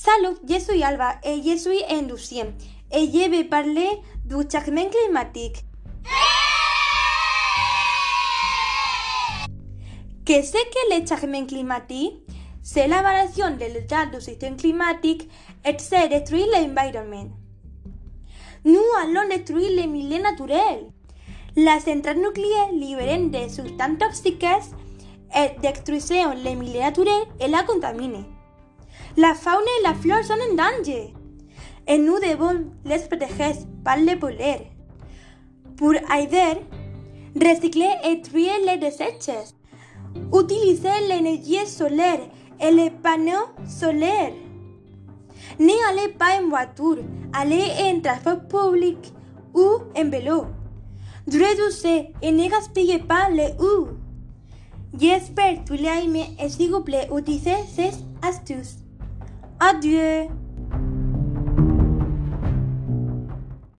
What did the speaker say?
Salut, je suis Alba et je suis indocient et je vais parler du changement climatique. Qu'est-ce que le changement climatique? C'est la variation de l'état du système climatique et c'est détruire l'environnement. Nous allons détruire les milieux naturels. Las centrales nucléaires liberen des substances toxiques et détruisent les milieux naturels et la contaminent. La faune et la flore sont en danger nous devons les protéger par les polaires. Pour aider, recycler et trier les déchets. Utiliser l'énergie solaire et les panneaux solaires. Ne allez pas en voiture, allez en transport public ou en vélo. Réduisez et ne gaspillez pas les eaux. J'espère que tu l'as aimé et s'il vous plaît. Adieu